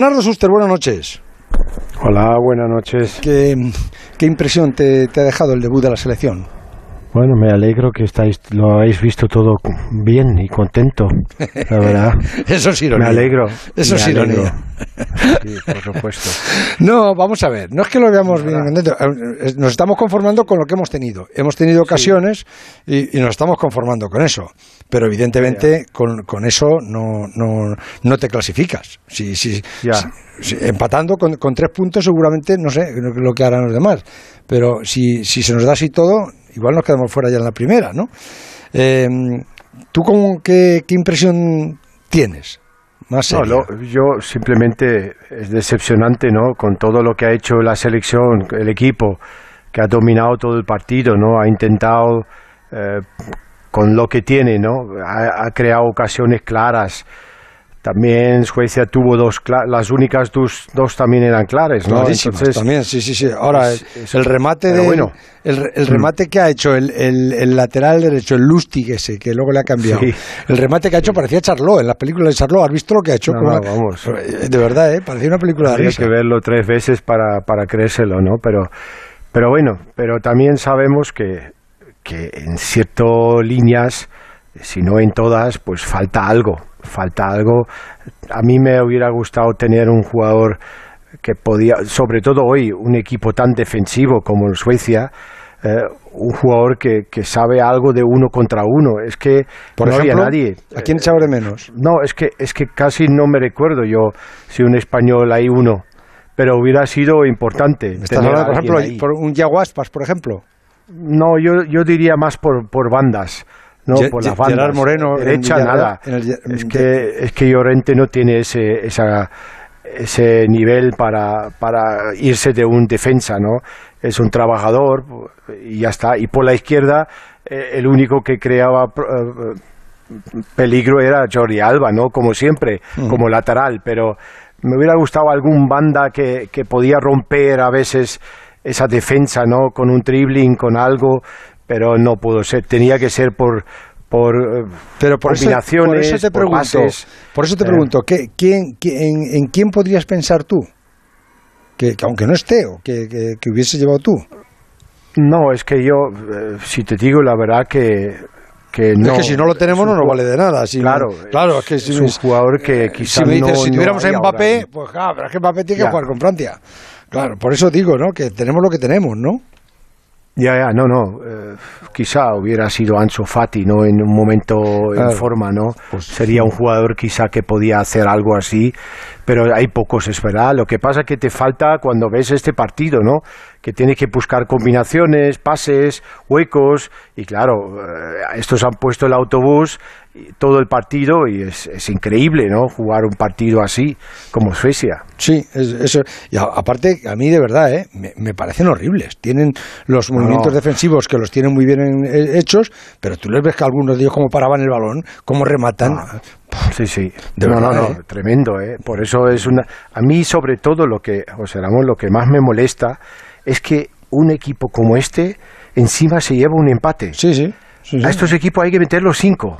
Bernardo Suster, buenas noches. Hola, buenas noches. ¿Qué, qué impresión te, te, ha dejado el debut de la selección? Bueno, me alegro que estáis, lo habéis visto todo bien y contento, la verdad. Eso es ironía. Me alegro. Eso es ironía. Sí, por supuesto. No, vamos a ver, no es que lo veamos bien contento, nos estamos conformando con lo que hemos tenido. Hemos tenido ocasiones sí. y, y, nos estamos conformando con eso. Pero evidentemente con, con, eso no, no, no te clasificas. Si, si, si empatando con, con, tres puntos seguramente, no sé lo que harán los demás. Pero si, si se nos da así todo, igual nos quedamos fuera ya en la primera, ¿no? Eh, ¿Tú cómo, qué, qué impresión tienes? Más no, yo simplemente es decepcionante, ¿no? Con todo lo que ha hecho la selección, el equipo, que ha dominado todo el partido, ¿no? Ha intentado, eh, con lo que tiene, ¿no? Ha, ha, creado ocasiones claras. También Suecia tuvo dos, las únicas dos, dos también eran claras, ¿no? Entonces, también, sí, sí, sí. Ahora, es, es, el remate de, bueno, el, el, remate que ha hecho el, el, el, lateral derecho, el Lustig ese, que luego le ha cambiado. Sí. El remate que ha hecho parecía Charlot, en las películas de Charlot. ¿Has visto lo que ha hecho? No, no, vamos. De verdad, ¿eh? Parecía una película Habría de risa. que verlo tres veces para, para creérselo, ¿no? Pero, pero bueno, pero también sabemos que, que en ciertas líneas, si no en todas, pues falta algo. Falta algo. A mí me hubiera gustado tener un jugador que podía, sobre todo hoy, un equipo tan defensivo como en Suecia, eh, un jugador que, que, sabe algo de uno contra uno. Es que Por no ejemplo, había nadie. ¿A quién echaba de menos? No, es que, es que casi no me recuerdo yo si un español hay uno, pero hubiera sido importante. ¿Estás hablando, por ejemplo, ahí. por un Yaguaspas, por ejemplo? No, yo, yo diría más por, por bandas. No, Ye por las bandas. Gerard Moreno derecha en nada. En el, es que es que Llorente no tiene ese esa, ese nivel para, para irse de un defensa, ¿no? Es un trabajador y ya está. Y por la izquierda eh, el único que creaba eh, peligro era Jordi Alba, ¿no? Como siempre, mm. como lateral, pero me hubiera gustado algún banda que, que podía romper a veces esa defensa, ¿no? Con un dribbling, con algo, pero no pudo ser. Tenía que ser por por pero por combinaciones, eso, por eso te pregunto, por, pases, por eso te pregunto, ¿qué, quién, quién, en, en, quién podrías pensar tú? Que, que aunque no esté, o que, que, que, hubiese llevado tú. No, es que yo, eh, si te digo la verdad que que no, es que si no lo tenemos no nos vale de nada. Si claro, claro, es que si es un jugador que quizás si me dices, no, si tuviéramos no a Mbappé, pues claro, pero es que Mbappé tiene que jugar con Francia. Claro, por eso digo, ¿no? Que tenemos lo que tenemos, ¿no? Ya, ya, no, no. Eh, quizá hubiera sido Ansu Fati, ¿no? En un momento claro. en forma, ¿no? Pues, Sería un jugador quizá que podía hacer algo así, pero hay pocos, es verdad. Lo que pasa es que te falta cuando ves este partido, ¿no? Que tienes que buscar combinaciones, pases, huecos, y claro, eh, estos han puesto el autobús todo el partido y es, es, increíble, ¿no? Jugar un partido así como Suecia. Sí, es, eso. Y a, aparte, a mí de verdad, ¿eh? me, me, parecen horribles. Tienen los movimientos no. defensivos que los tienen muy bien en, en, hechos, pero tú les ves que algunos de ellos cómo paraban el balón, cómo rematan. Ah. Sí, sí. De no, verdad, no, no, ¿eh? tremendo, ¿eh? Por eso es una... A mí, sobre todo, lo que, José Ramón, lo que más me molesta es que un equipo como este encima se lleva un empate. Sí, sí. sí, sí. A estos equipos hay que meter los cinco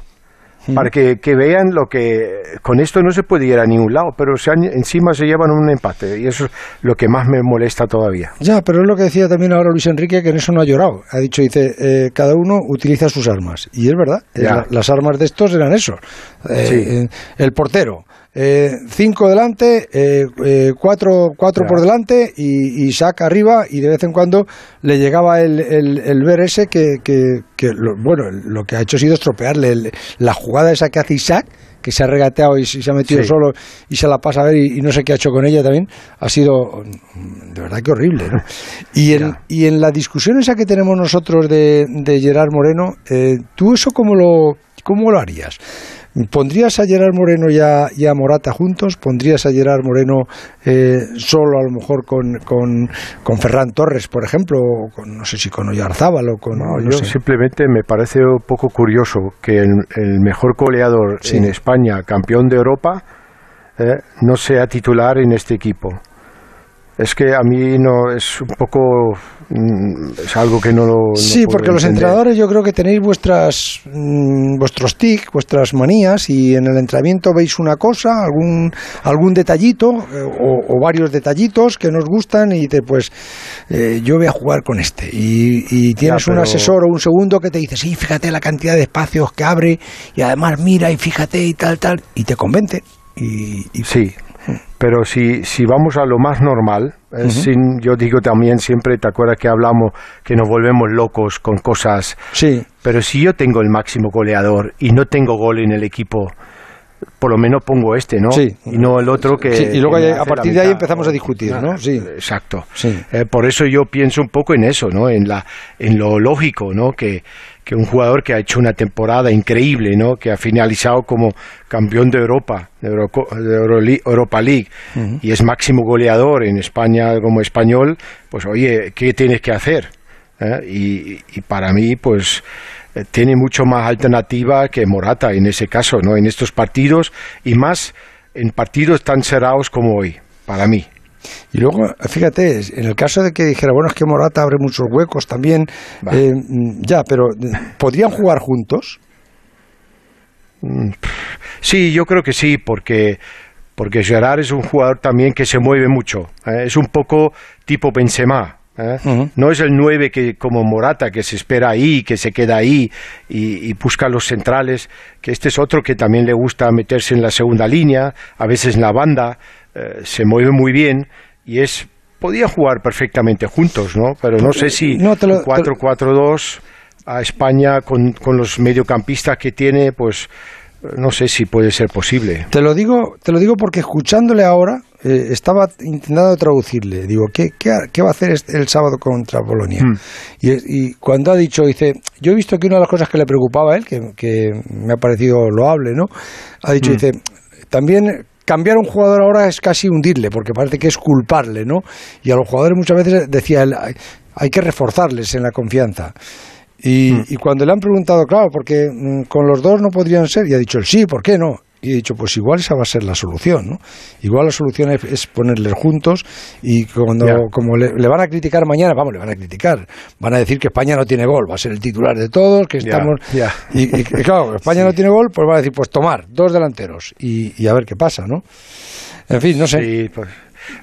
para que, que, vean lo que con esto no se puede ir a ningún lado, pero se han, encima se llevan un empate y eso es lo que más me molesta todavía. Ya, pero es lo que decía también ahora Luis Enrique, que en eso no ha llorado. Ha dicho, dice, eh, cada uno utiliza sus armas. Y es verdad, eh, las armas de estos eran eso. Eh, sí. el portero, eh, cinco delante, eh, eh, cuatro, cuatro por delante y, y saca arriba y de vez en cuando le llegaba el, el, el ver ese que, que, que lo, bueno, lo que ha hecho ha sido estropearle el, la jugada esa que hace Isaac que se ha regateado y, y se ha metido Sí. solo y se la pasa a ver y, y no sé qué ha hecho con ella también, ha sido de verdad que horrible. ¿no? Y, en, y en la discusión esa que tenemos nosotros de, de Gerard Moreno, eh, ¿tú eso cómo lo, cómo lo harías? ¿Pondrías a Gerard Moreno y a, y a Morata juntos? ¿Pondrías a Gerard Moreno eh, solo a lo mejor con, con, con, Ferran Torres, por ejemplo? O con, no sé si con Oyarzábal o con... No, no yo sé. simplemente me parece un poco curioso que el, el mejor goleador Sí. en España, campeón de Europa, eh, no sea titular en este equipo. Es que a mí no es un poco mm, es algo que no lo sí porque los entrenadores yo creo que tenéis vuestras mm, vuestros tic vuestras manías y en el entrenamiento veis una cosa algún algún detallito eh, o, varios detallitos que nos gustan y te pues eh, yo voy a jugar con este. Y, tienes un asesor o un segundo que te dice sí fíjate la cantidad de espacios que abre y además mira y fíjate y tal tal y te convence y, y sí pero si, si vamos a lo más normal, eh, sin, yo digo también siempre, ¿te acuerdas que hablamos que nos volvemos locos con cosas? Sí. Pero si yo tengo el máximo goleador y no tengo gol en el equipo, por lo menos pongo este, ¿no? Sí. Y no el otro que... Sí, y luego a partir de ahí empezamos a discutir, ¿no? Sí. Exacto. Sí. Eh, por eso yo pienso un poco en eso, ¿no? En, la, en lo lógico, ¿no? Que, que un jugador que ha hecho una temporada increíble, ¿no? Que ha finalizado como campeón de Europa, de, Europa League, y es máximo goleador en España como español, pues oye, ¿qué tienes que hacer? ¿Eh? y para mí, pues eh, tiene mucho más alternativa que Morata en ese caso, ¿no? En estos partidos y más en partidos tan cerrados como hoy, para mí. Y luego, fíjate, en el caso de que dijera, bueno, es que Morata abre muchos huecos también, eh, ya, pero eh, ¿podrían jugar juntos? Mm, sí, yo creo que sí, porque porque Gerard es un jugador también que se mueve mucho. es un poco tipo Benzema. ¿eh? No es el 9 que, como Morata, que se espera ahí, que se queda ahí y, busca los centrales, que este es otro que también le gusta meterse en la segunda línea, a veces en la banda, eh, se mueve muy bien y es podía jugar perfectamente juntos, ¿no? Pero no sé si 4-4-2 a España con, con los mediocampistas que tiene, pues no sé si puede ser posible. Te lo digo, te lo digo porque escuchándole ahora eh, estaba intentando traducirle. Digo, ¿qué, qué, va a hacer el sábado contra Polonia? Hmm. Y, cuando ha dicho, dice, yo he visto que una de las cosas que le preocupaba a él, que, me ha parecido loable, ¿no? Ha dicho, hmm. dice, también cambiar a un jugador ahora es casi hundirle, porque parece que es culparle, ¿no? Y a los jugadores muchas veces decía él, hay que reforzarles en la confianza. Mm. Y, cuando le han preguntado, claro, porque mm, con los dos no podrían ser, y ha dicho, sí, ¿por qué no? Y he dicho, pues igual esa va a ser la solución, ¿no? Igual la solución es, ponerles juntos y cuando como le, van a criticar mañana, vamos, le van a criticar, van a decir que España no tiene gol, va a ser el titular de todos, que estamos... Y, claro, España no tiene gol, pues va a decir, pues tomar dos delanteros y, a ver qué pasa, ¿no? En fin, no sé. Pues,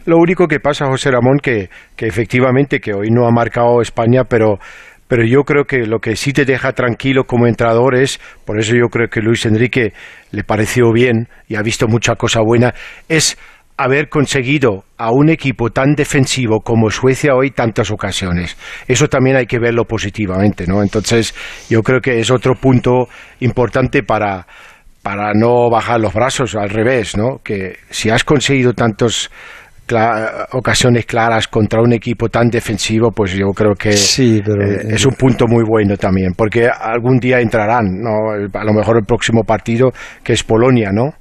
lo único que pasa, José Ramón, que, que efectivamente, que hoy no ha marcado España, pero pero yo creo que lo que sí te deja tranquilo como entrenador es, por eso yo creo que Luis Enrique le pareció bien y ha visto mucha cosa buena, es haber conseguido a un equipo tan defensivo como Suecia hoy tantas ocasiones. Eso también hay que verlo positivamente, ¿no? Entonces, yo creo que es otro punto importante para, para no bajar los brazos, al revés, ¿no? Que si has conseguido tantos ocasiones claras contra un equipo tan defensivo, pues yo creo que eh, es un punto muy bueno también, porque algún día entrarán, ¿no? a lo mejor el próximo partido, que es Polonia, ¿no?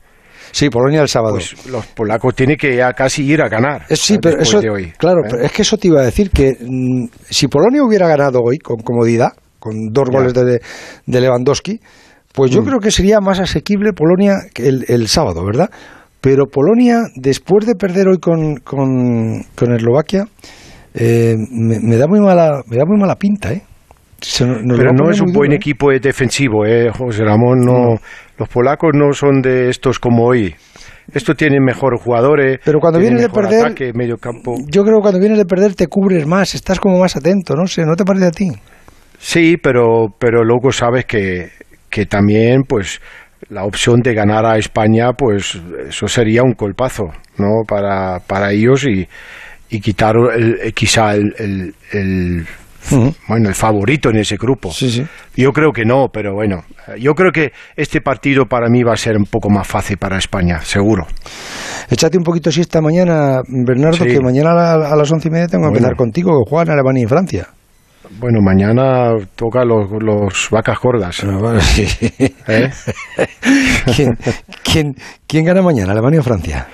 Sí, Polonia el sábado. Pues los polacos tienen que ya casi ir a ganar. Eh, sí, pero eso, hoy, claro, ¿eh? es que eso te iba a decir que mm, si Polonia hubiera ganado hoy con comodidad, con dos goles de, de, Lewandowski, pues yo mm. creo que sería más asequible Polonia que el, el sábado, ¿verdad? Pero Polonia, después de perder hoy con, con, Eslovaquia, eh, me, da muy mala, me da muy mala pinta, ¿eh? Pero no es un buen ¿eh? equipo defensivo, ¿eh, José Ramón? No, Los polacos no son de estos como hoy. Esto tiene mejores jugadores. Pero cuando vienes de perder. medio campo. Yo creo que cuando vienes de perder te cubres más, estás como más atento, no sé, ¿no te parece a ti? Sí, pero, pero luego sabes que, que también, pues, la opción de ganar a España, pues eso sería un colpazo, ¿no? Para, para ellos y, y quitar el, quizá el, el, bueno, el favorito en ese grupo. Yo creo que no, pero bueno, yo creo que este partido para mí va a ser un poco más fácil para España, seguro. Échate un poquito si esta mañana, Bernardo, que mañana a, las once y media tengo que empezar contigo, que juegan Alemania y Francia. Bueno, mañana toca los, los vacas gordas. Ah, ¿Eh? ¿Quién, quién, gana mañana, Alemania o Francia?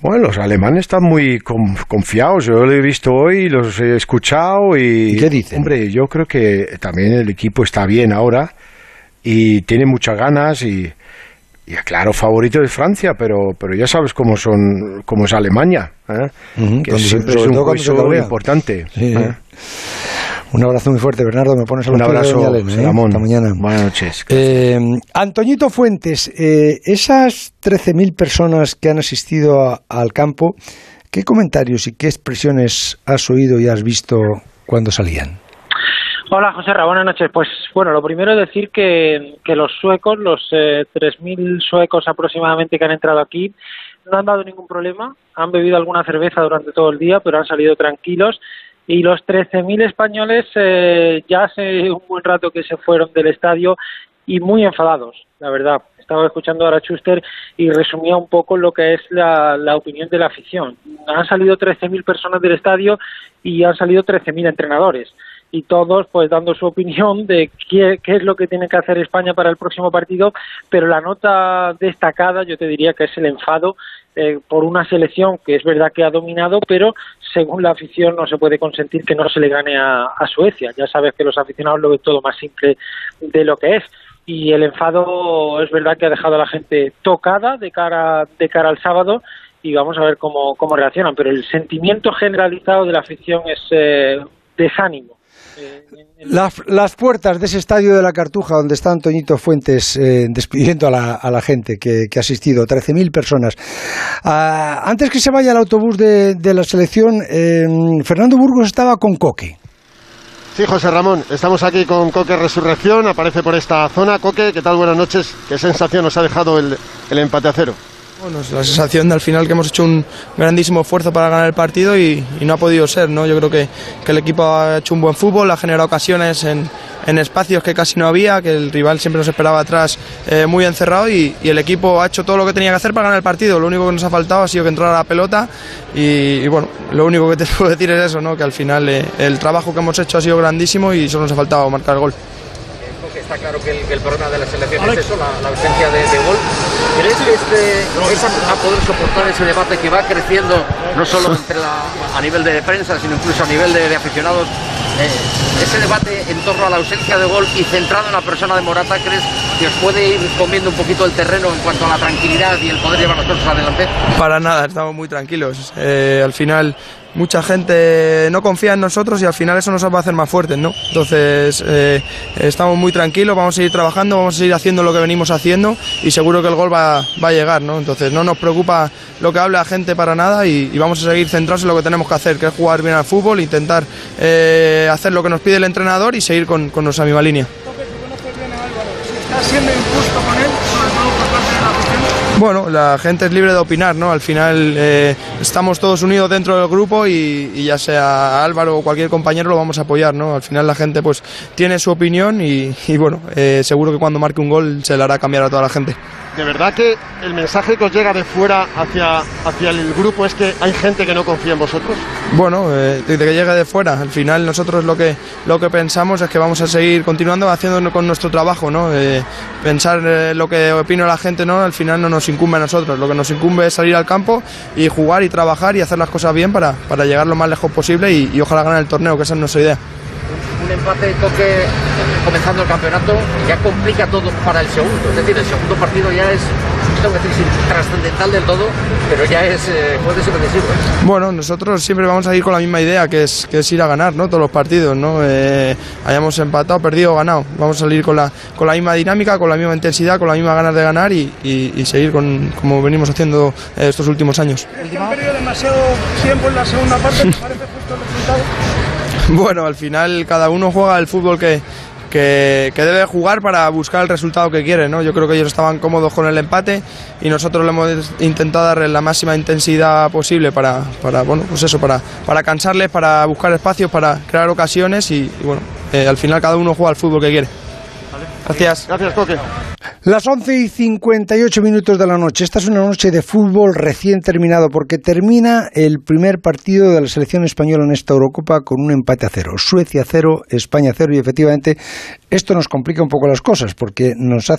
Bueno, los alemanes están muy confiados. Yo lo he visto hoy, los he escuchado y... ¿Qué dicen? Hombre, yo creo que también el equipo está bien ahora y tiene muchas ganas y, y claro, favorito de Francia, pero, pero ya sabes cómo, son, cómo es Alemania. ¿eh? que siempre es un hueso importante. ¿eh? Un abrazo muy fuerte, Bernardo. Me pones a Un abrazo, de ¿eh? Hasta mañana. Buenas noches. Eh, Antoñito Fuentes, eh, esas 13.000 personas que han asistido al campo, ¿qué comentarios y qué expresiones has oído y has visto cuando salían? Hola, José Ra, buenas noches. Pues bueno, lo primero es decir que, que los suecos, los eh, 3.000 suecos aproximadamente que han entrado aquí, no han dado ningún problema. Han bebido alguna cerveza durante todo el día, pero han salido tranquilos y los 13.000 españoles eh, ya hace un buen rato que se fueron del estadio y muy enfadados, la verdad. Estaba escuchando ahora a Schuster y resumía un poco lo que es la, la opinión de la afición. Han salido 13.000 personas del estadio y han salido 13.000 entrenadores y todos pues dando su opinión de qué, qué, es lo que tiene que hacer España para el próximo partido, pero la nota destacada yo te diría que es el enfado eh, por una selección que es verdad que ha dominado, pero según la afición no se puede consentir que no se le gane a, Suecia. Ya sabes que los aficionados lo ven todo más simple de lo que es. Y el enfado es verdad que ha dejado a la gente tocada de cara de cara al sábado y vamos a ver cómo, cómo reaccionan, pero el sentimiento generalizado de la afición es eh, desánimo las, las, puertas de ese estadio de la Cartuja, donde está Antoñito Fuentes eh, despidiendo a la, a la, gente que, que ha asistido, 13.000 personas. Ah, antes que se vaya el autobús de, de la selección, eh, Fernando Burgos estaba con Coque. Sí, José Ramón, estamos aquí con Coque Resurrección, aparece por esta zona. Coque, ¿qué tal? Buenas noches. ¿Qué sensación nos ha dejado el, el empate a cero? Bueno, la sensación de al final que hemos hecho un grandísimo esfuerzo para ganar el partido y, no ha podido ser. ¿no? Yo creo que, que, el equipo ha hecho un buen fútbol, ha generado ocasiones en, en espacios que casi no había, que el rival siempre nos esperaba atrás eh, muy encerrado y, el equipo ha hecho todo lo que tenía que hacer para ganar el partido. Lo único que nos ha faltado ha sido que entrara la pelota y, y bueno, lo único que te puedo decir es eso, ¿no? que al final eh, el trabajo que hemos hecho ha sido grandísimo y solo nos ha faltado marcar el gol está claro que el, que el, problema de la selección es eso, la, la ausencia de, de, gol. ¿Crees que este, es a, a, poder soportar ese debate que va creciendo, no solo entre la, a nivel de prensa, sino incluso a nivel de, de aficionados? Eh, ese debate en torno a la ausencia de gol y centrado en la persona de Morata, ¿crees os puede ir comiendo un poquito el terreno en cuanto a la tranquilidad y el poder llevar las adelante? Para nada, estamos muy tranquilos. Eh, al final mucha gente no confía en nosotros y al final eso nos va a hacer más fuertes, ¿no? Entonces eh, estamos muy tranquilos, vamos a seguir trabajando, vamos a seguir haciendo lo que venimos haciendo y seguro que el gol va, va a llegar, ¿no? Entonces no nos preocupa lo que habla la gente para nada y, y, vamos a seguir centrados en lo que tenemos que hacer, que es jugar bien al fútbol, intentar eh, hacer lo que nos pide el entrenador y seguir con, con nuestra misma línea. ¿Está siendo injusto con él? Bueno, la gente es libre de opinar, ¿no? Al final eh, estamos todos unidos dentro del grupo y, ya sea Álvaro o cualquier compañero lo vamos a apoyar, ¿no? Al final la gente pues tiene su opinión y, y bueno, eh, seguro que cuando marque un gol se le hará cambiar a toda la gente. De verdad que el mensaje que os llega de fuera hacia, hacia el grupo es que hay gente que no confía en vosotros. Bueno, eh, de que llegue de fuera. Al final nosotros lo que lo que pensamos es que vamos a seguir continuando haciendo con nuestro trabajo, ¿no? Eh, pensar eh, lo que opina la gente, ¿no? Al final no nos incumbe a nosotros. Lo que nos incumbe es salir al campo y jugar y trabajar y hacer las cosas bien para, para llegar lo más lejos posible y, y ojalá ganar el torneo, que esa es nuestra idea un empate toque comenzando el campeonato ya complica todo para el segundo. Es decir, el segundo partido ya es, tengo que decir, trascendental del todo, pero ya es, eh, puede ser decisivo. ¿eh? Bueno, nosotros siempre vamos a ir con la misma idea, que es, que es ir a ganar, ¿no? Todos los partidos, ¿no? Eh, hayamos empatado, perdido o ganado. Vamos a salir con la, con la misma dinámica, con la misma intensidad, con la misma ganas de ganar y, y, y seguir con, como venimos haciendo estos últimos años. ¿Es que han perdido demasiado tiempo en la segunda parte? ¿Te parece justo el resultado? Bueno, al final cada uno juega el fútbol que, que, que, debe jugar para buscar el resultado que quiere. ¿no? Yo creo que ellos estaban cómodos con el empate y nosotros le hemos intentado darle la máxima intensidad posible para, para bueno, pues eso, para, para cansarles, para buscar espacios, para crear ocasiones y, y bueno, eh, al final cada uno juega el fútbol que quiere. Gracias. Gracias, Coque. Las 11 y 58 minutos de la noche. Esta es una noche de fútbol recién terminado porque termina el primer partido de la selección española en esta Eurocopa con un empate a cero. Suecia cero, España cero y efectivamente esto nos complica un poco las cosas porque nos hace